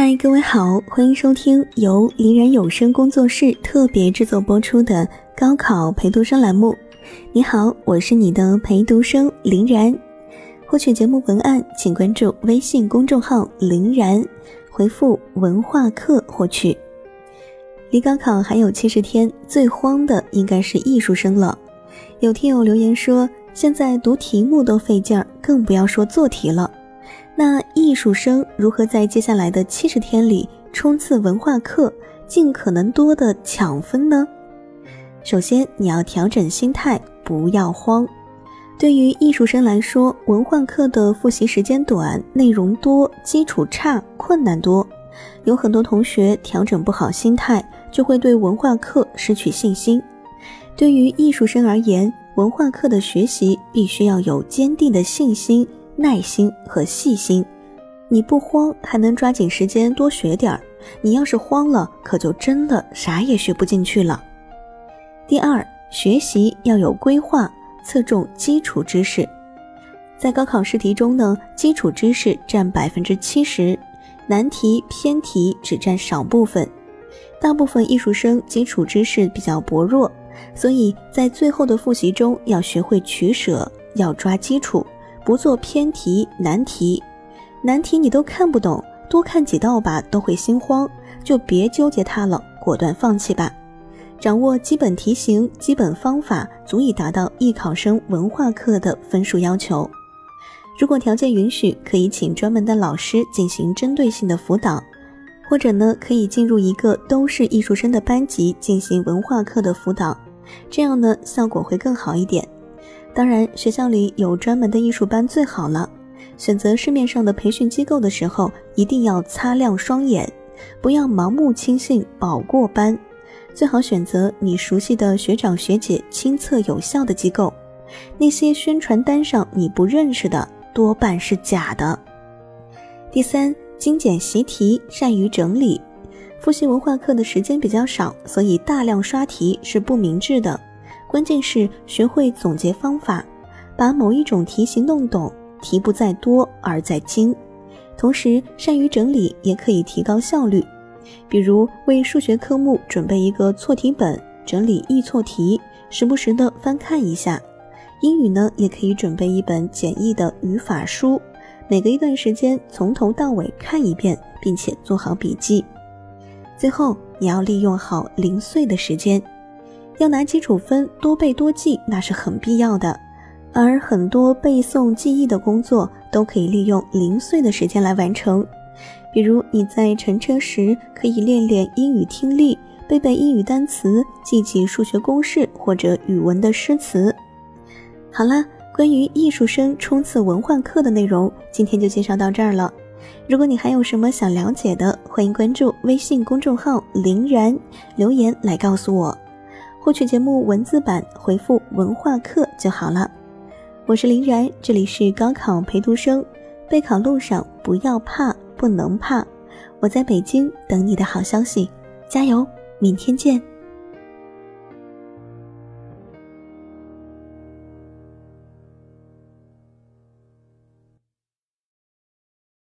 嗨，各位好，欢迎收听由林然有声工作室特别制作播出的高考陪读生栏目。你好，我是你的陪读生林然。获取节目文案，请关注微信公众号“林然”，回复“文化课”获取。离高考还有七十天，最慌的应该是艺术生了。有听友留言说，现在读题目都费劲儿，更不要说做题了。那艺术生如何在接下来的七十天里冲刺文化课，尽可能多的抢分呢？首先，你要调整心态，不要慌。对于艺术生来说，文化课的复习时间短，内容多，基础差，困难多，有很多同学调整不好心态，就会对文化课失去信心。对于艺术生而言，文化课的学习必须要有坚定的信心。耐心和细心，你不慌还能抓紧时间多学点儿；你要是慌了，可就真的啥也学不进去了。第二，学习要有规划，侧重基础知识。在高考试题中呢，基础知识占百分之七十，难题偏题只占少部分。大部分艺术生基础知识比较薄弱，所以在最后的复习中要学会取舍，要抓基础。不做偏题难题，难题你都看不懂，多看几道吧都会心慌，就别纠结它了，果断放弃吧。掌握基本题型、基本方法，足以达到艺考生文化课的分数要求。如果条件允许，可以请专门的老师进行针对性的辅导，或者呢，可以进入一个都是艺术生的班级进行文化课的辅导，这样呢，效果会更好一点。当然，学校里有专门的艺术班最好了。选择市面上的培训机构的时候，一定要擦亮双眼，不要盲目轻信保过班。最好选择你熟悉的学长学姐亲测有效的机构。那些宣传单上你不认识的，多半是假的。第三，精简习题，善于整理。复习文化课的时间比较少，所以大量刷题是不明智的。关键是学会总结方法，把某一种题型弄懂，题不在多而在精。同时，善于整理也可以提高效率。比如为数学科目准备一个错题本，整理易错题，时不时的翻看一下。英语呢，也可以准备一本简易的语法书，每隔一段时间从头到尾看一遍，并且做好笔记。最后，你要利用好零碎的时间。要拿基础分多背多记，那是很必要的。而很多背诵记忆的工作都可以利用零碎的时间来完成。比如你在乘车时，可以练练英语听力，背背英语单词，记记数学公式或者语文的诗词。好了，关于艺术生冲刺文化课的内容，今天就介绍到这儿了。如果你还有什么想了解的，欢迎关注微信公众号“林然”，留言来告诉我。获取节目文字版，回复“文化课”就好了。我是林然，这里是高考陪读生，备考路上不要怕，不能怕。我在北京等你的好消息，加油！明天见。